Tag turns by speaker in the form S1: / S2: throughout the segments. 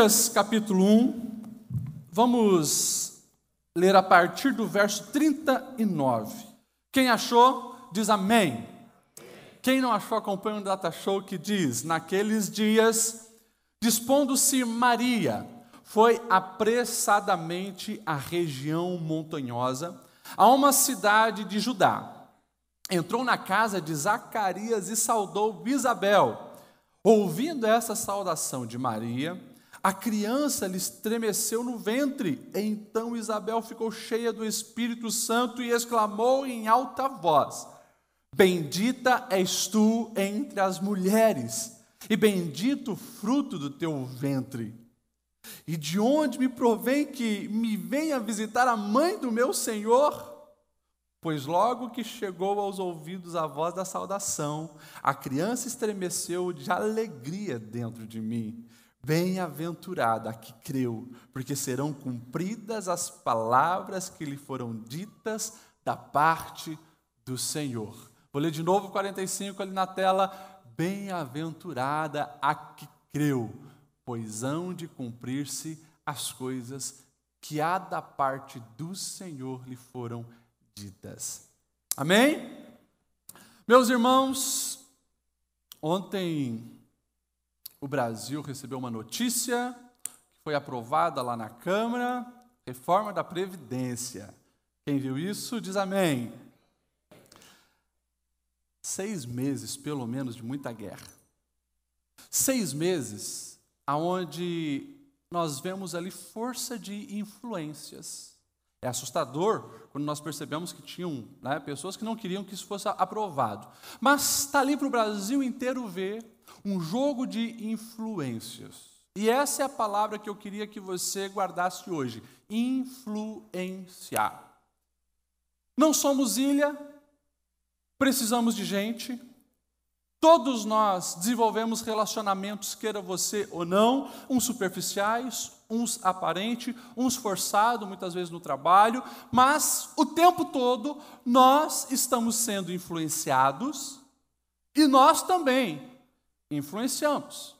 S1: Lucas capítulo 1, vamos ler a partir do verso 39. Quem achou, diz amém. Quem não achou, acompanha o data show que diz: Naqueles dias, dispondo-se Maria, foi apressadamente à região montanhosa, a uma cidade de Judá. Entrou na casa de Zacarias e saudou Isabel. Ouvindo essa saudação de Maria, a criança lhe estremeceu no ventre. Então Isabel ficou cheia do Espírito Santo e exclamou em alta voz: Bendita és tu entre as mulheres, e bendito o fruto do teu ventre. E de onde me provém que me venha visitar a mãe do meu Senhor? Pois logo que chegou aos ouvidos a voz da saudação, a criança estremeceu de alegria dentro de mim. Bem-aventurada a que creu, porque serão cumpridas as palavras que lhe foram ditas da parte do Senhor. Vou ler de novo 45 ali na tela. Bem-aventurada a que creu, pois hão de cumprir-se as coisas que há da parte do Senhor lhe foram ditas. Amém? Meus irmãos, ontem o Brasil recebeu uma notícia que foi aprovada lá na Câmara, reforma da Previdência. Quem viu isso diz amém. Seis meses, pelo menos, de muita guerra. Seis meses aonde nós vemos ali força de influências. É assustador quando nós percebemos que tinham né, pessoas que não queriam que isso fosse aprovado. Mas está ali para o Brasil inteiro ver um jogo de influências. E essa é a palavra que eu queria que você guardasse hoje: influenciar. Não somos ilha, precisamos de gente. Todos nós desenvolvemos relacionamentos, queira você ou não, uns superficiais, uns aparentes, uns forçados, muitas vezes no trabalho, mas o tempo todo nós estamos sendo influenciados e nós também influenciamos.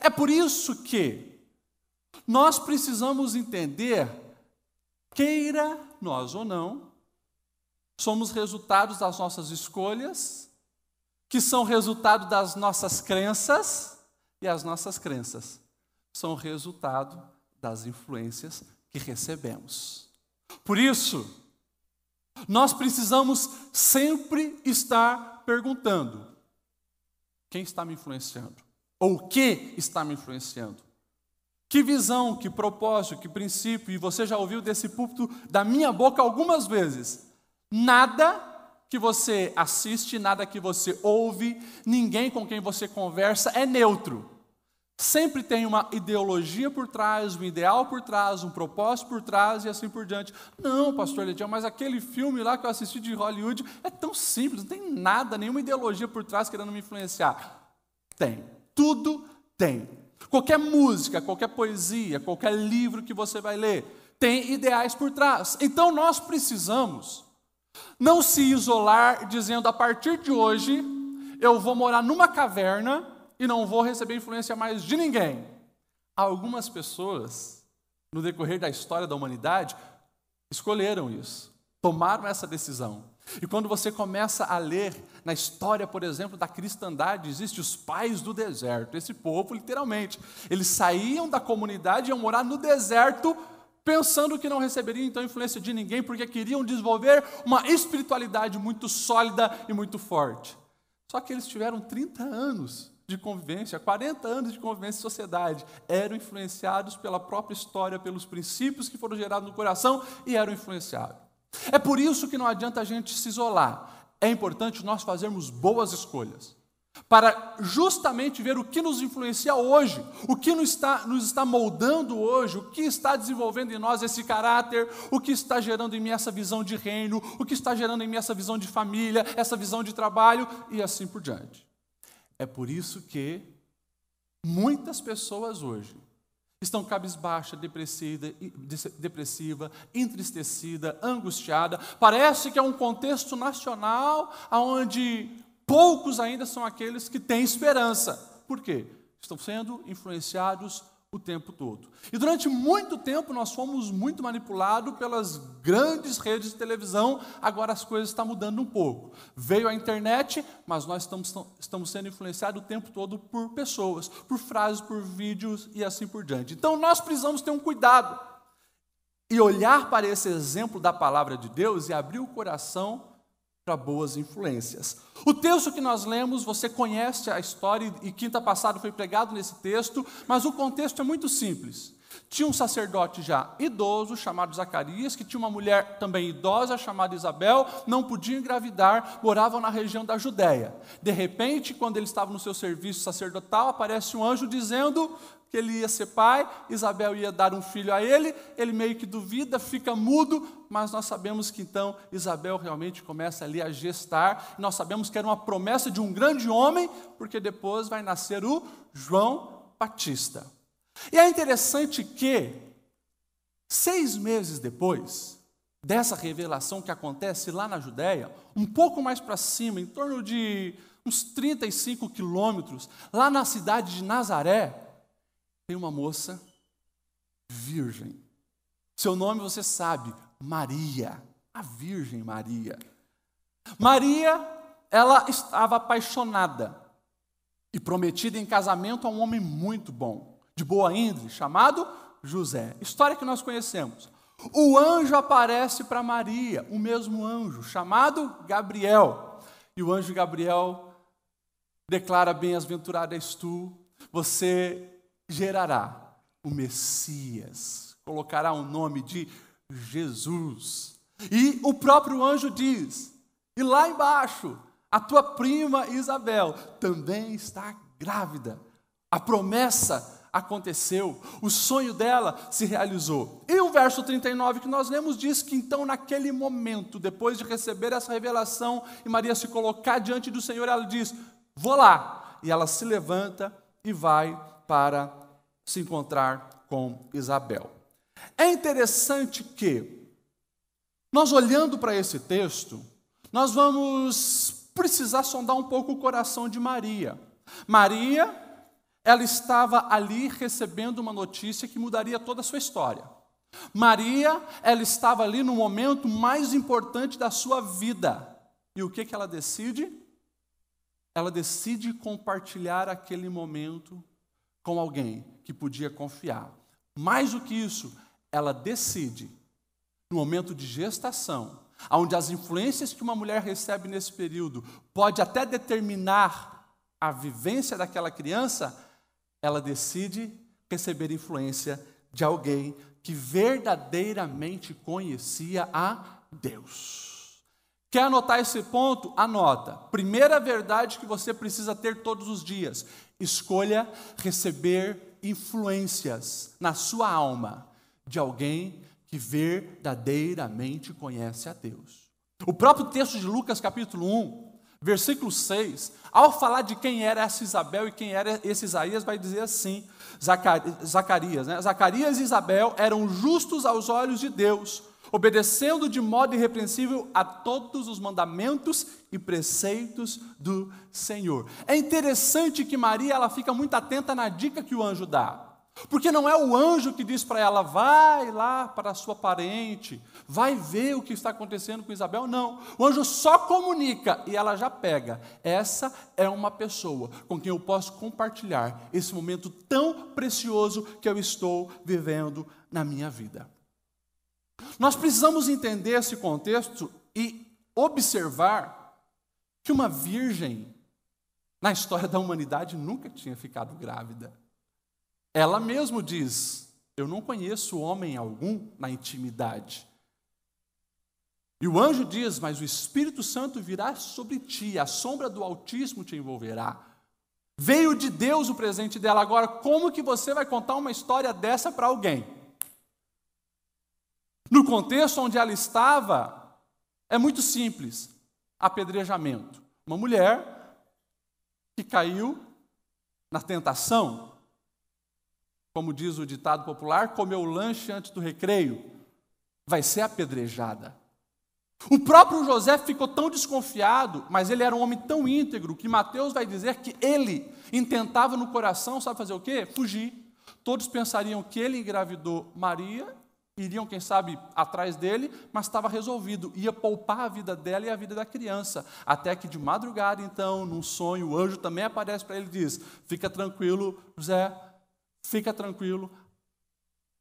S1: É por isso que nós precisamos entender, queira nós ou não, somos resultados das nossas escolhas, que são resultado das nossas crenças, e as nossas crenças são resultado das influências que recebemos. Por isso, nós precisamos sempre estar perguntando: quem está me influenciando? Ou o que está me influenciando? Que visão, que propósito, que princípio, e você já ouviu desse púlpito da minha boca algumas vezes. Nada que você assiste, nada que você ouve, ninguém com quem você conversa é neutro. Sempre tem uma ideologia por trás, um ideal por trás, um propósito por trás e assim por diante. Não, pastor Ledião, mas aquele filme lá que eu assisti de Hollywood é tão simples, não tem nada, nenhuma ideologia por trás querendo me influenciar. Tem, tudo tem. Qualquer música, qualquer poesia, qualquer livro que você vai ler, tem ideais por trás. Então nós precisamos não se isolar dizendo a partir de hoje eu vou morar numa caverna e não vou receber influência mais de ninguém. Algumas pessoas, no decorrer da história da humanidade, escolheram isso, tomaram essa decisão. E quando você começa a ler na história, por exemplo, da cristandade, existem os pais do deserto. Esse povo, literalmente, eles saíam da comunidade e iam morar no deserto, pensando que não receberiam então influência de ninguém, porque queriam desenvolver uma espiritualidade muito sólida e muito forte. Só que eles tiveram 30 anos de convivência, 40 anos de convivência em sociedade, eram influenciados pela própria história, pelos princípios que foram gerados no coração e eram influenciados. É por isso que não adianta a gente se isolar. É importante nós fazermos boas escolhas. Para justamente ver o que nos influencia hoje, o que nos está, nos está moldando hoje, o que está desenvolvendo em nós esse caráter, o que está gerando em mim essa visão de reino, o que está gerando em mim essa visão de família, essa visão de trabalho e assim por diante. É por isso que muitas pessoas hoje estão cabisbaixa, depressiva, entristecida, angustiada. Parece que é um contexto nacional onde poucos ainda são aqueles que têm esperança. Por quê? Estão sendo influenciados o tempo todo. E durante muito tempo nós fomos muito manipulados pelas grandes redes de televisão, agora as coisas estão mudando um pouco. Veio a internet, mas nós estamos, estamos sendo influenciados o tempo todo por pessoas, por frases, por vídeos e assim por diante. Então nós precisamos ter um cuidado e olhar para esse exemplo da palavra de Deus e abrir o coração para boas influências. O texto que nós lemos, você conhece a história e quinta passada foi pregado nesse texto, mas o contexto é muito simples. Tinha um sacerdote já idoso, chamado Zacarias, que tinha uma mulher também idosa, chamada Isabel, não podia engravidar, moravam na região da Judéia. De repente, quando ele estava no seu serviço sacerdotal, aparece um anjo dizendo: que ele ia ser pai, Isabel ia dar um filho a ele, ele meio que duvida, fica mudo, mas nós sabemos que então Isabel realmente começa ali a gestar, nós sabemos que era uma promessa de um grande homem, porque depois vai nascer o João Batista. E é interessante que, seis meses depois dessa revelação que acontece lá na Judéia, um pouco mais para cima, em torno de uns 35 quilômetros, lá na cidade de Nazaré, tem uma moça virgem. Seu nome você sabe, Maria, a Virgem Maria. Maria, ela estava apaixonada e prometida em casamento a um homem muito bom, de boa índole, chamado José. História que nós conhecemos. O anjo aparece para Maria, o mesmo anjo, chamado Gabriel. E o anjo Gabriel declara: Bem-aventurada és tu, você gerará o Messias, colocará o nome de Jesus. E o próprio anjo diz: e lá embaixo, a tua prima Isabel também está grávida. A promessa aconteceu, o sonho dela se realizou. E o verso 39 que nós lemos diz que então, naquele momento, depois de receber essa revelação e Maria se colocar diante do Senhor, ela diz: Vou lá. E ela se levanta e vai para se encontrar com Isabel. É interessante que, nós olhando para esse texto, nós vamos precisar sondar um pouco o coração de Maria. Maria, ela estava ali recebendo uma notícia que mudaria toda a sua história. Maria, ela estava ali no momento mais importante da sua vida. E o que, que ela decide? Ela decide compartilhar aquele momento com alguém que podia confiar. Mais do que isso, ela decide, no momento de gestação, onde as influências que uma mulher recebe nesse período pode até determinar a vivência daquela criança, ela decide receber influência de alguém que verdadeiramente conhecia a Deus. Quer anotar esse ponto? Anota. Primeira verdade que você precisa ter todos os dias: escolha receber influências na sua alma de alguém que verdadeiramente conhece a Deus. O próprio texto de Lucas, capítulo 1, versículo 6, ao falar de quem era essa Isabel e quem era esse Isaías, vai dizer assim: Zacarias, né? Zacarias e Isabel eram justos aos olhos de Deus obedecendo de modo irrepreensível a todos os mandamentos e preceitos do Senhor. É interessante que Maria ela fica muito atenta na dica que o anjo dá. Porque não é o anjo que diz para ela, vai lá para a sua parente, vai ver o que está acontecendo com Isabel. Não. O anjo só comunica e ela já pega. Essa é uma pessoa com quem eu posso compartilhar esse momento tão precioso que eu estou vivendo na minha vida. Nós precisamos entender esse contexto e observar que uma virgem na história da humanidade nunca tinha ficado grávida. Ela mesmo diz: Eu não conheço homem algum na intimidade. E o anjo diz: Mas o Espírito Santo virá sobre ti, a sombra do Altíssimo te envolverá. Veio de Deus o presente dela. Agora, como que você vai contar uma história dessa para alguém? No contexto onde ela estava, é muito simples: apedrejamento. Uma mulher que caiu na tentação, como diz o ditado popular, comeu o lanche antes do recreio, vai ser apedrejada. O próprio José ficou tão desconfiado, mas ele era um homem tão íntegro que Mateus vai dizer que ele intentava no coração, sabe fazer o quê? Fugir. todos pensariam que ele engravidou Maria, iriam, quem sabe, atrás dele, mas estava resolvido, ia poupar a vida dela e a vida da criança. Até que de madrugada, então, num sonho, o anjo também aparece para ele e diz: Fica tranquilo, José, fica tranquilo,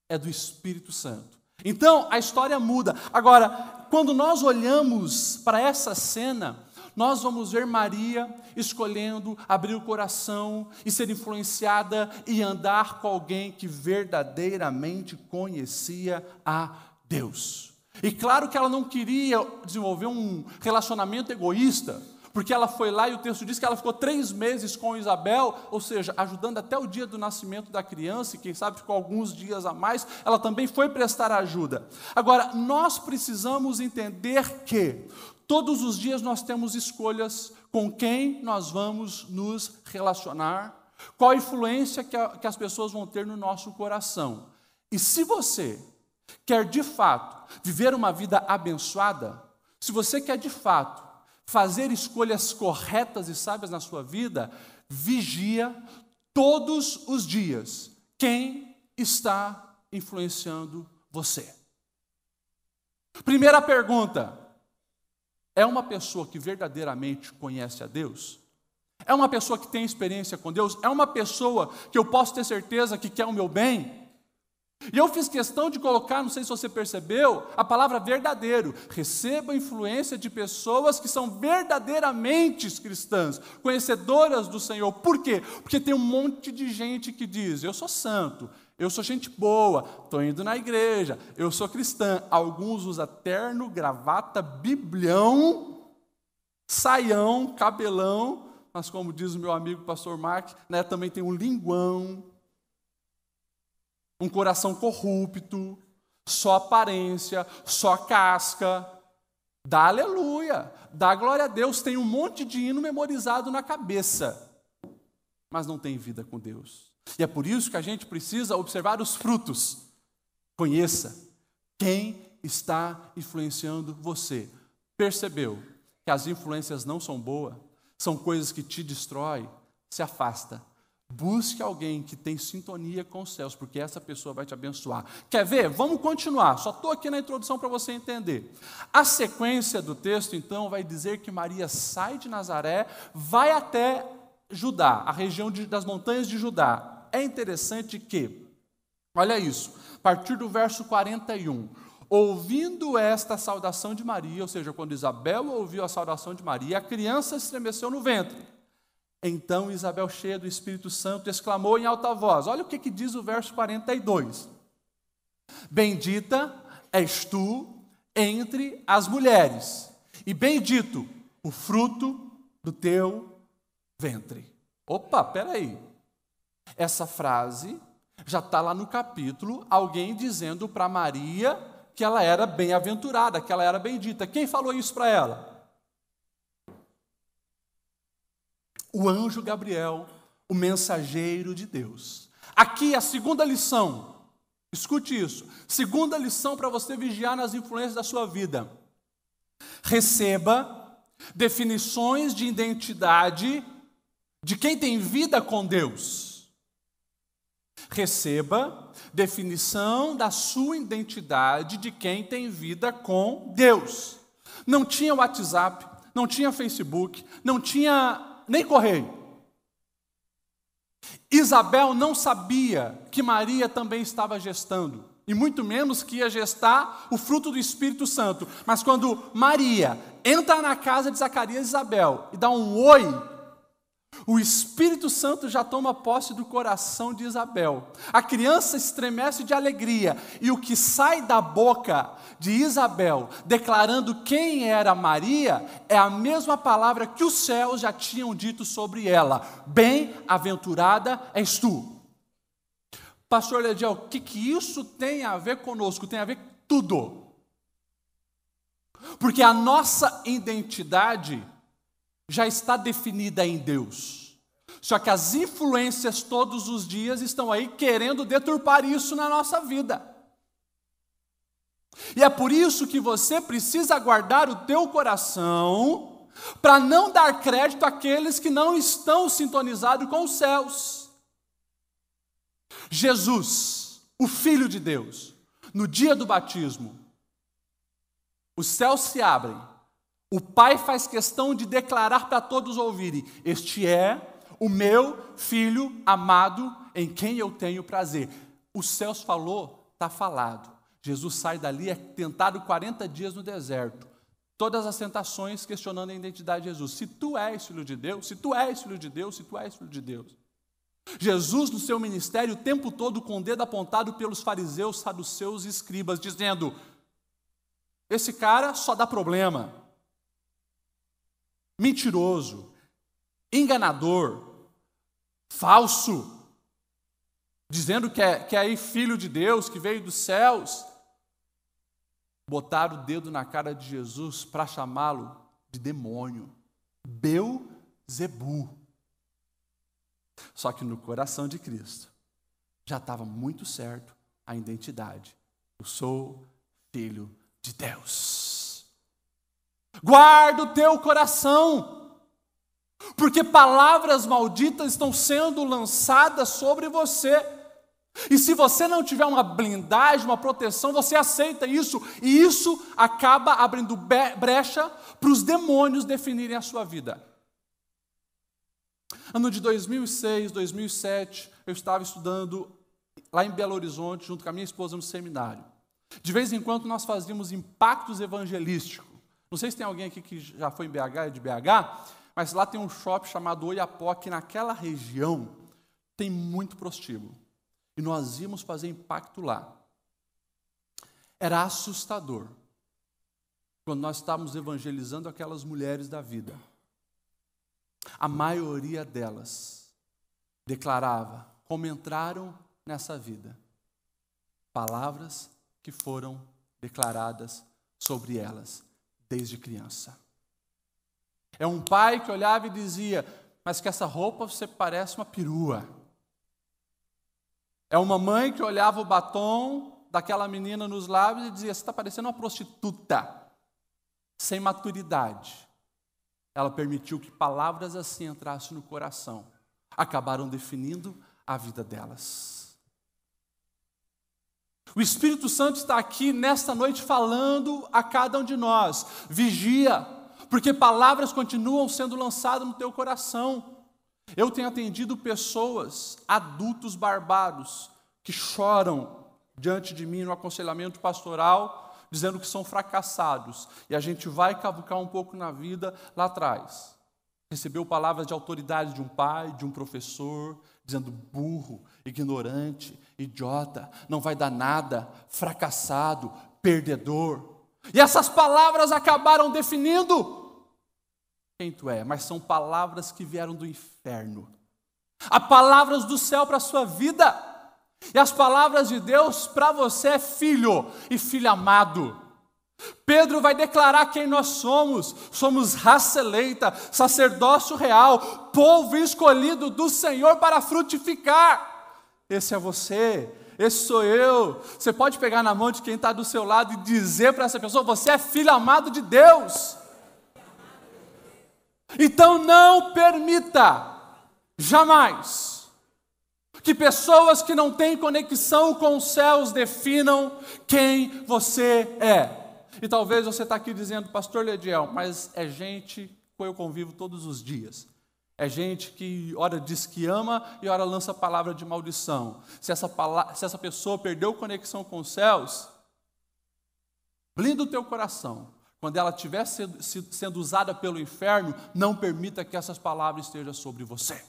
S1: é do Espírito Santo. Então, a história muda. Agora, quando nós olhamos para essa cena, nós vamos ver Maria escolhendo abrir o coração e ser influenciada e andar com alguém que verdadeiramente conhecia a Deus. E claro que ela não queria desenvolver um relacionamento egoísta, porque ela foi lá e o texto diz que ela ficou três meses com Isabel, ou seja, ajudando até o dia do nascimento da criança, e quem sabe ficou alguns dias a mais, ela também foi prestar ajuda. Agora, nós precisamos entender que Todos os dias nós temos escolhas com quem nós vamos nos relacionar, qual a influência que, a, que as pessoas vão ter no nosso coração. E se você quer de fato viver uma vida abençoada, se você quer de fato fazer escolhas corretas e sábias na sua vida, vigia todos os dias quem está influenciando você. Primeira pergunta: é uma pessoa que verdadeiramente conhece a Deus? É uma pessoa que tem experiência com Deus? É uma pessoa que eu posso ter certeza que quer o meu bem? E eu fiz questão de colocar, não sei se você percebeu, a palavra verdadeiro. Receba influência de pessoas que são verdadeiramente cristãs, conhecedoras do Senhor. Por quê? Porque tem um monte de gente que diz: Eu sou santo, eu sou gente boa, estou indo na igreja, eu sou cristã. Alguns usam terno, gravata, biblião, saião, cabelão, mas como diz o meu amigo pastor Mark, né, também tem um linguão, um coração corrupto, só aparência, só casca. Dá aleluia, dá glória a Deus, tem um monte de hino memorizado na cabeça, mas não tem vida com Deus. E é por isso que a gente precisa observar os frutos. Conheça quem está influenciando você. Percebeu que as influências não são boas, são coisas que te destroem, se afasta. Busque alguém que tem sintonia com os céus, porque essa pessoa vai te abençoar. Quer ver? Vamos continuar. Só estou aqui na introdução para você entender. A sequência do texto, então, vai dizer que Maria sai de Nazaré, vai até Judá, a região de, das montanhas de Judá. É interessante que, olha isso, a partir do verso 41, ouvindo esta saudação de Maria, ou seja, quando Isabel ouviu a saudação de Maria, a criança estremeceu no ventre. Então Isabel, cheia do Espírito Santo, exclamou em alta voz: Olha o que, que diz o verso 42. Bendita és tu entre as mulheres, e bendito o fruto do teu ventre. Opa, peraí. Essa frase já está lá no capítulo, alguém dizendo para Maria que ela era bem-aventurada, que ela era bendita. Quem falou isso para ela? O anjo Gabriel, o mensageiro de Deus. Aqui a segunda lição, escute isso. Segunda lição para você vigiar nas influências da sua vida. Receba definições de identidade de quem tem vida com Deus. Receba definição da sua identidade de quem tem vida com Deus. Não tinha WhatsApp, não tinha Facebook, não tinha nem correio. Isabel não sabia que Maria também estava gestando, e muito menos que ia gestar o fruto do Espírito Santo. Mas quando Maria entra na casa de Zacarias e Isabel e dá um oi o Espírito Santo já toma posse do coração de Isabel. A criança estremece de alegria, e o que sai da boca de Isabel, declarando quem era Maria, é a mesma palavra que os céus já tinham dito sobre ela: Bem-aventurada és tu. Pastor Lediel, o que, que isso tem a ver conosco? Tem a ver tudo. Porque a nossa identidade já está definida em Deus. Só que as influências todos os dias estão aí querendo deturpar isso na nossa vida. E é por isso que você precisa guardar o teu coração para não dar crédito àqueles que não estão sintonizados com os céus. Jesus, o Filho de Deus, no dia do batismo, os céus se abrem, o Pai faz questão de declarar para todos ouvirem: Este é o meu filho amado em quem eu tenho prazer. Os céus falou, está falado. Jesus sai dali, é tentado 40 dias no deserto. Todas as tentações questionando a identidade de Jesus. Se tu és filho de Deus, se tu és filho de Deus, se tu és filho de Deus. Jesus, no seu ministério, o tempo todo com o dedo apontado pelos fariseus, saduceus e escribas, dizendo: Esse cara só dá problema. Mentiroso, enganador, falso, dizendo que é, que é aí filho de Deus, que veio dos céus. Botaram o dedo na cara de Jesus para chamá-lo de demônio, Beuzebu. Só que no coração de Cristo já estava muito certo a identidade. Eu sou filho de Deus. Guarda o teu coração porque palavras malditas estão sendo lançadas sobre você. E se você não tiver uma blindagem, uma proteção, você aceita isso, e isso acaba abrindo brecha para os demônios definirem a sua vida. Ano de 2006, 2007, eu estava estudando lá em Belo Horizonte, junto com a minha esposa no seminário. De vez em quando nós fazíamos impactos evangelísticos. Não sei se tem alguém aqui que já foi em BH, é de BH, mas lá tem um shopping chamado Oiapó, que naquela região tem muito prostíbulo. E nós íamos fazer impacto lá. Era assustador. Quando nós estávamos evangelizando aquelas mulheres da vida. A maioria delas declarava como entraram nessa vida. Palavras que foram declaradas sobre elas desde criança. É um pai que olhava e dizia: Mas que essa roupa você parece uma perua. É uma mãe que olhava o batom daquela menina nos lábios e dizia: Você está parecendo uma prostituta, sem maturidade. Ela permitiu que palavras assim entrassem no coração, acabaram definindo a vida delas. O Espírito Santo está aqui nesta noite falando a cada um de nós: vigia, porque palavras continuam sendo lançadas no teu coração. Eu tenho atendido pessoas, adultos barbados, que choram diante de mim no aconselhamento pastoral, dizendo que são fracassados. E a gente vai cavucar um pouco na vida lá atrás. Recebeu palavras de autoridade de um pai, de um professor, dizendo burro, ignorante, idiota, não vai dar nada, fracassado, perdedor. E essas palavras acabaram definindo quem tu é, mas são palavras que vieram do inferno. Há palavras do céu para a sua vida. E as palavras de Deus para você é filho e filho amado. Pedro vai declarar quem nós somos: somos raça eleita, sacerdócio real, povo escolhido do Senhor para frutificar. Esse é você, esse sou eu. Você pode pegar na mão de quem está do seu lado e dizer para essa pessoa: você é filho amado de Deus. Então não permita, jamais, que pessoas que não têm conexão com os céus definam quem você é. E talvez você está aqui dizendo, Pastor Lediel, mas é gente com eu convivo todos os dias. É gente que ora diz que ama e ora lança palavra de maldição. Se essa, se essa pessoa perdeu conexão com os céus, blinda o teu coração quando ela estiver sendo, sendo usada pelo inferno, não permita que essas palavras estejam sobre você.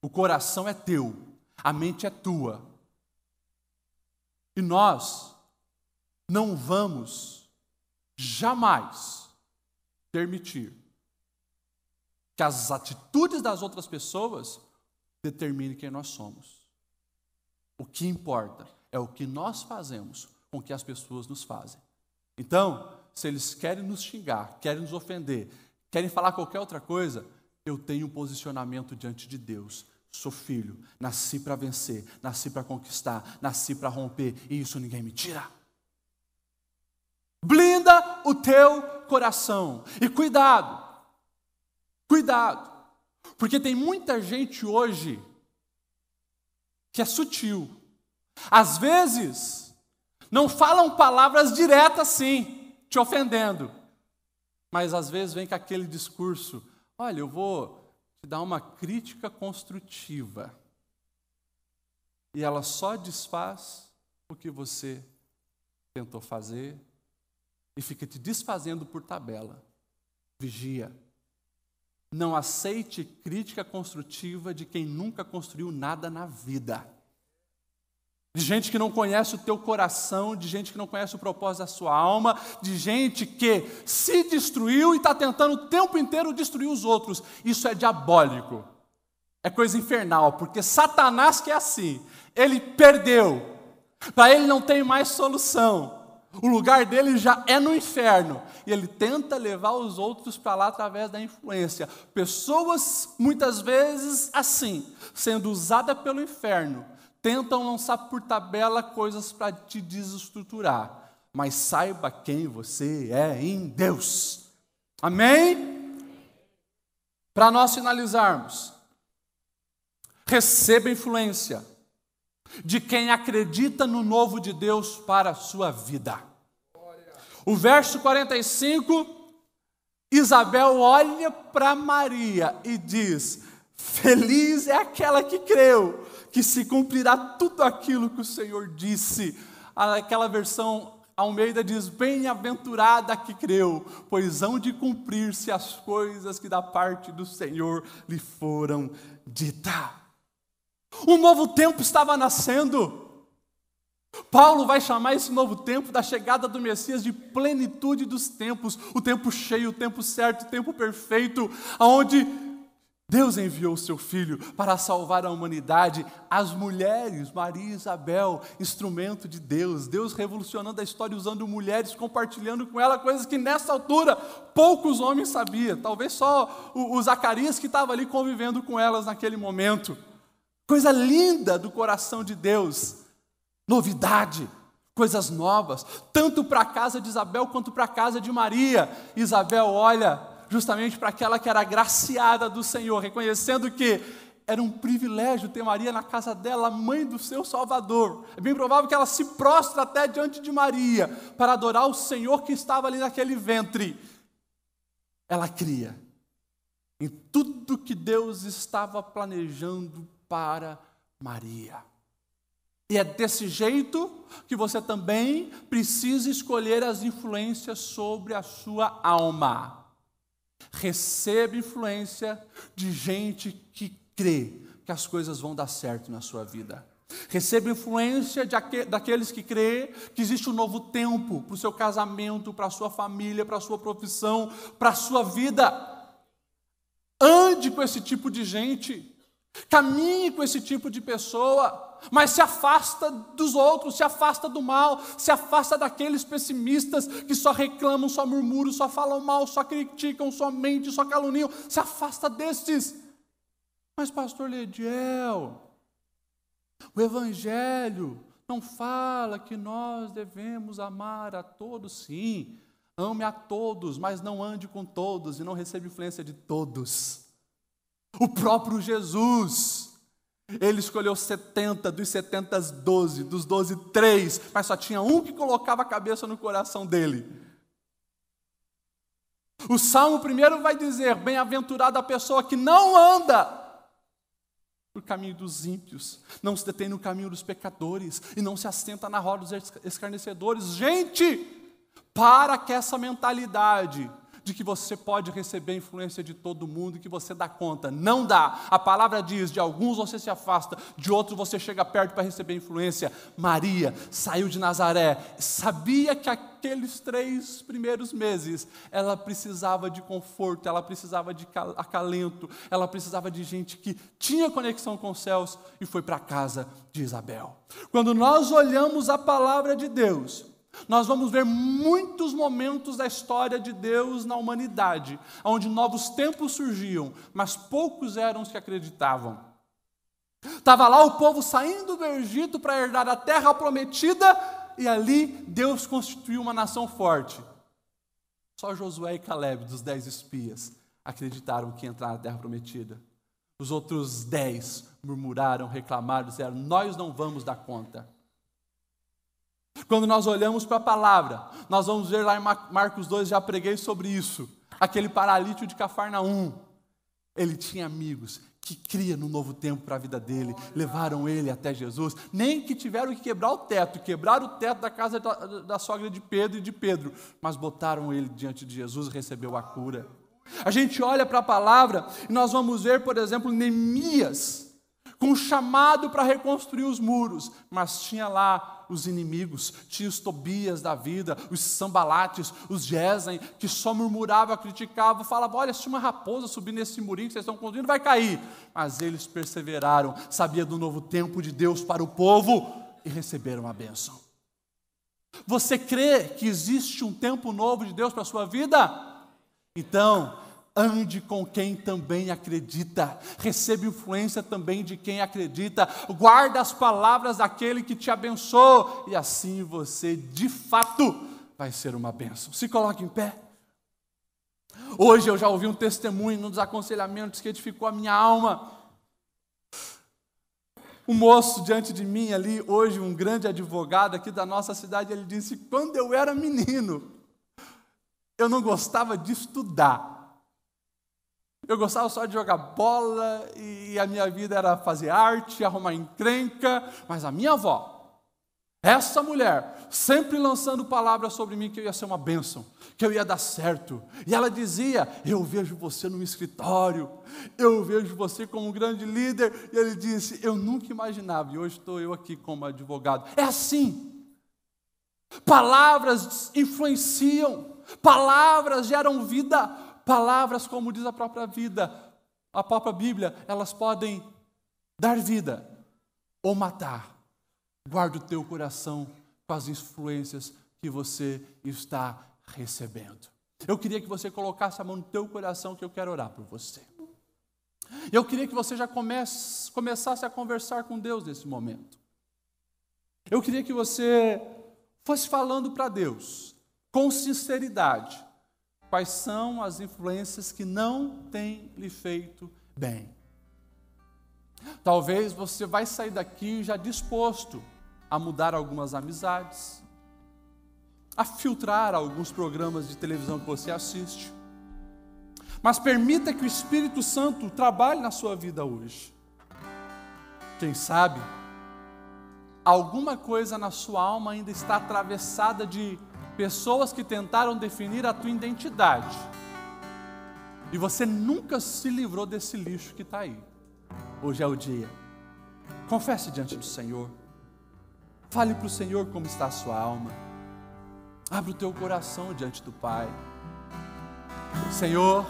S1: O coração é teu, a mente é tua. E nós não vamos jamais permitir que as atitudes das outras pessoas determinem quem nós somos. O que importa é o que nós fazemos com que as pessoas nos fazem. Então, se eles querem nos xingar, querem nos ofender, querem falar qualquer outra coisa, eu tenho um posicionamento diante de Deus. Sou filho, nasci para vencer, nasci para conquistar, nasci para romper, e isso ninguém me tira. Blinda o teu coração. E cuidado, cuidado, Porque tem muita gente hoje que é sutil. Às vezes, não falam palavras diretas assim, te ofendendo. Mas às vezes vem com aquele discurso: olha, eu vou te dar uma crítica construtiva. E ela só desfaz o que você tentou fazer e fica te desfazendo por tabela. Vigia. Não aceite crítica construtiva de quem nunca construiu nada na vida. De gente que não conhece o teu coração, de gente que não conhece o propósito da sua alma, de gente que se destruiu e está tentando o tempo inteiro destruir os outros. Isso é diabólico. É coisa infernal, porque Satanás que é assim, ele perdeu. Para ele não tem mais solução. O lugar dele já é no inferno. E ele tenta levar os outros para lá através da influência. Pessoas, muitas vezes, assim, sendo usadas pelo inferno, tentam lançar por tabela coisas para te desestruturar. Mas saiba quem você é em Deus. Amém? Para nós finalizarmos, receba influência de quem acredita no novo de Deus para a sua vida. O verso 45, Isabel olha para Maria e diz: Feliz é aquela que creu, que se cumprirá tudo aquilo que o Senhor disse. Aquela versão Almeida diz: Bem-aventurada que creu, pois hão de cumprir-se as coisas que da parte do Senhor lhe foram ditas. Um novo tempo estava nascendo. Paulo vai chamar esse novo tempo da chegada do Messias de plenitude dos tempos, o tempo cheio, o tempo certo, o tempo perfeito, aonde Deus enviou o seu filho para salvar a humanidade, as mulheres, Maria e Isabel, instrumento de Deus, Deus revolucionando a história usando mulheres, compartilhando com ela coisas que nessa altura poucos homens sabiam, talvez só o, o Zacarias que estava ali convivendo com elas naquele momento. Coisa linda do coração de Deus. Novidade, coisas novas, tanto para a casa de Isabel quanto para a casa de Maria. Isabel olha justamente para aquela que era agraciada do Senhor, reconhecendo que era um privilégio ter Maria na casa dela, mãe do seu Salvador. É bem provável que ela se prostra até diante de Maria para adorar o Senhor que estava ali naquele ventre. Ela cria em tudo que Deus estava planejando para Maria. E é desse jeito que você também precisa escolher as influências sobre a sua alma. Receba influência de gente que crê que as coisas vão dar certo na sua vida. Receba influência aqu daqueles que crê que existe um novo tempo para o seu casamento, para a sua família, para a sua profissão, para a sua vida. Ande com esse tipo de gente. Caminhe com esse tipo de pessoa, mas se afasta dos outros, se afasta do mal, se afasta daqueles pessimistas que só reclamam, só murmuram, só falam mal, só criticam, só mentem, só caluniam. Se afasta destes. Mas, pastor Lediel, o Evangelho não fala que nós devemos amar a todos, sim. Ame a todos, mas não ande com todos e não receba influência de todos. O próprio Jesus. Ele escolheu 70, dos 70, 12, dos 12, 3, mas só tinha um que colocava a cabeça no coração dele. O Salmo primeiro vai dizer: Bem-aventurada a pessoa que não anda no caminho dos ímpios, não se detém no caminho dos pecadores e não se assenta na roda dos escarnecedores. Gente, para que essa mentalidade de que você pode receber influência de todo mundo e que você dá conta. Não dá. A palavra diz: de alguns você se afasta, de outros você chega perto para receber influência. Maria saiu de Nazaré, sabia que aqueles três primeiros meses ela precisava de conforto, ela precisava de acalento, ela precisava de gente que tinha conexão com os céus e foi para a casa de Isabel. Quando nós olhamos a palavra de Deus, nós vamos ver muitos momentos da história de Deus na humanidade, onde novos tempos surgiam, mas poucos eram os que acreditavam. Estava lá o povo saindo do Egito para herdar a terra prometida, e ali Deus constituiu uma nação forte. Só Josué e Caleb, dos dez espias, acreditaram que ia entrar na terra prometida. Os outros dez murmuraram, reclamaram, disseram: Nós não vamos dar conta. Quando nós olhamos para a palavra, nós vamos ver lá em Marcos 2, já preguei sobre isso. Aquele paralítico de Cafarnaum, ele tinha amigos que cria no novo tempo para a vida dele, levaram ele até Jesus, nem que tiveram que quebrar o teto, quebrar o teto da casa da, da sogra de Pedro e de Pedro, mas botaram ele diante de Jesus e recebeu a cura. A gente olha para a palavra e nós vamos ver, por exemplo, Neemias, com chamado para reconstruir os muros, mas tinha lá os inimigos, tinha os Tobias da vida, os Sambalates, os Gesem, que só murmuravam, criticavam, falavam: olha, se uma raposa subir nesse murinho que vocês estão construindo, vai cair. Mas eles perseveraram, sabia do novo tempo de Deus para o povo e receberam a bênção. Você crê que existe um tempo novo de Deus para a sua vida? Então, ande com quem também acredita, receba influência também de quem acredita, guarda as palavras daquele que te abençoou, e assim você de fato vai ser uma bênção. Se coloque em pé. Hoje eu já ouvi um testemunho nos aconselhamentos que edificou a minha alma. Um moço diante de mim ali, hoje um grande advogado aqui da nossa cidade, ele disse: quando eu era menino, eu não gostava de estudar. Eu gostava só de jogar bola e a minha vida era fazer arte, arrumar encrenca, mas a minha avó, essa mulher, sempre lançando palavras sobre mim que eu ia ser uma bênção, que eu ia dar certo. E ela dizia: Eu vejo você no escritório, eu vejo você como um grande líder. E ele disse: Eu nunca imaginava, e hoje estou eu aqui como advogado. É assim. Palavras influenciam, palavras geram vida, Palavras, como diz a própria vida, a própria Bíblia, elas podem dar vida ou matar. Guarde o teu coração com as influências que você está recebendo. Eu queria que você colocasse a mão no teu coração que eu quero orar por você. Eu queria que você já comece, começasse a conversar com Deus nesse momento. Eu queria que você fosse falando para Deus com sinceridade Quais são as influências que não têm lhe feito bem? Talvez você vai sair daqui já disposto a mudar algumas amizades, a filtrar alguns programas de televisão que você assiste. Mas permita que o Espírito Santo trabalhe na sua vida hoje. Quem sabe, alguma coisa na sua alma ainda está atravessada de pessoas que tentaram definir a tua identidade. E você nunca se livrou desse lixo que está aí. Hoje é o dia. Confesse diante do Senhor. Fale para o Senhor como está a sua alma. Abra o teu coração diante do Pai. Senhor,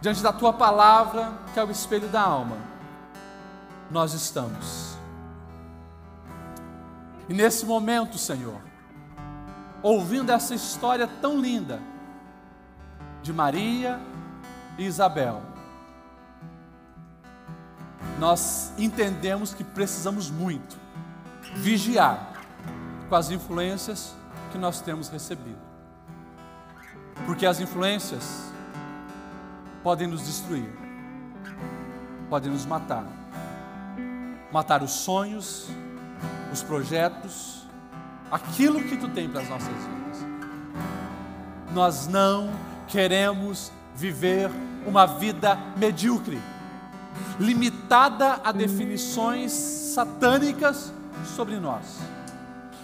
S1: diante da tua palavra, que é o espelho da alma, nós estamos. E nesse momento, Senhor, ouvindo essa história tão linda de Maria e Isabel, nós entendemos que precisamos muito vigiar com as influências que nós temos recebido. Porque as influências podem nos destruir, podem nos matar. Matar os sonhos, os projetos, aquilo que tu tem para as nossas vidas. Nós não queremos viver uma vida medíocre, limitada a definições satânicas sobre nós.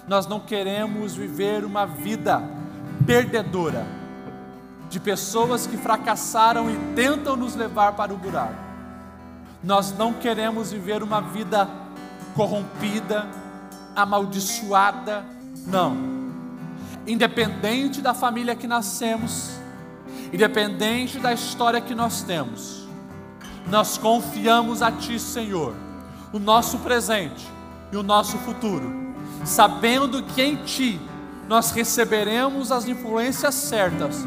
S1: Nós não queremos viver uma vida perdedora de pessoas que fracassaram e tentam nos levar para o buraco. Nós não queremos viver uma vida corrompida, amaldiçoada, não. Independente da família que nascemos, independente da história que nós temos, nós confiamos a Ti, Senhor, o nosso presente e o nosso futuro, sabendo que em Ti nós receberemos as influências certas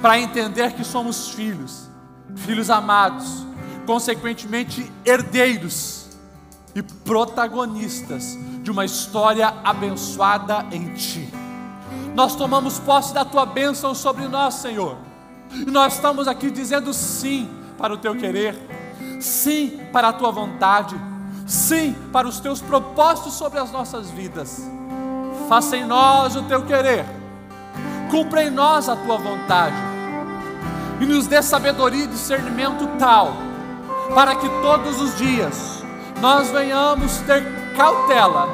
S1: para entender que somos filhos, filhos amados, consequentemente herdeiros e protagonistas de uma história abençoada em Ti. Nós tomamos posse da Tua bênção sobre nós, Senhor. E nós estamos aqui dizendo sim para o teu querer, sim para a tua vontade, sim para os teus propósitos sobre as nossas vidas. Faça em nós o teu querer, cumpra em nós a tua vontade e nos dê sabedoria e discernimento tal, para que todos os dias nós venhamos ter cautela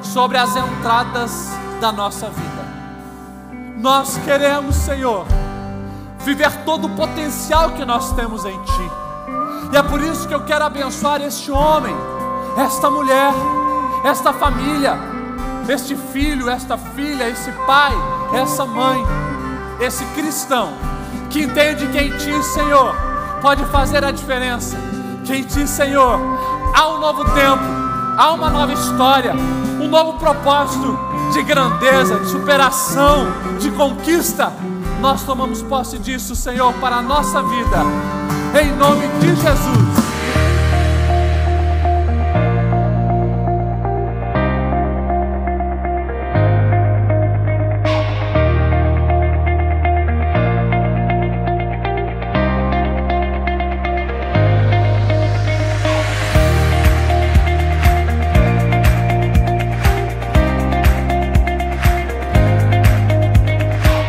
S1: sobre as entradas da nossa vida. Nós queremos, Senhor, viver todo o potencial que nós temos em Ti. E é por isso que eu quero abençoar este homem, esta mulher, esta família, este filho, esta filha, esse pai, essa mãe, esse cristão que entende que em Ti, Senhor, pode fazer a diferença. Que em Ti, Senhor, há um novo tempo, há uma nova história, um novo propósito de grandeza, de superação, de conquista. Nós tomamos posse disso, Senhor, para a nossa vida. Em nome de Jesus.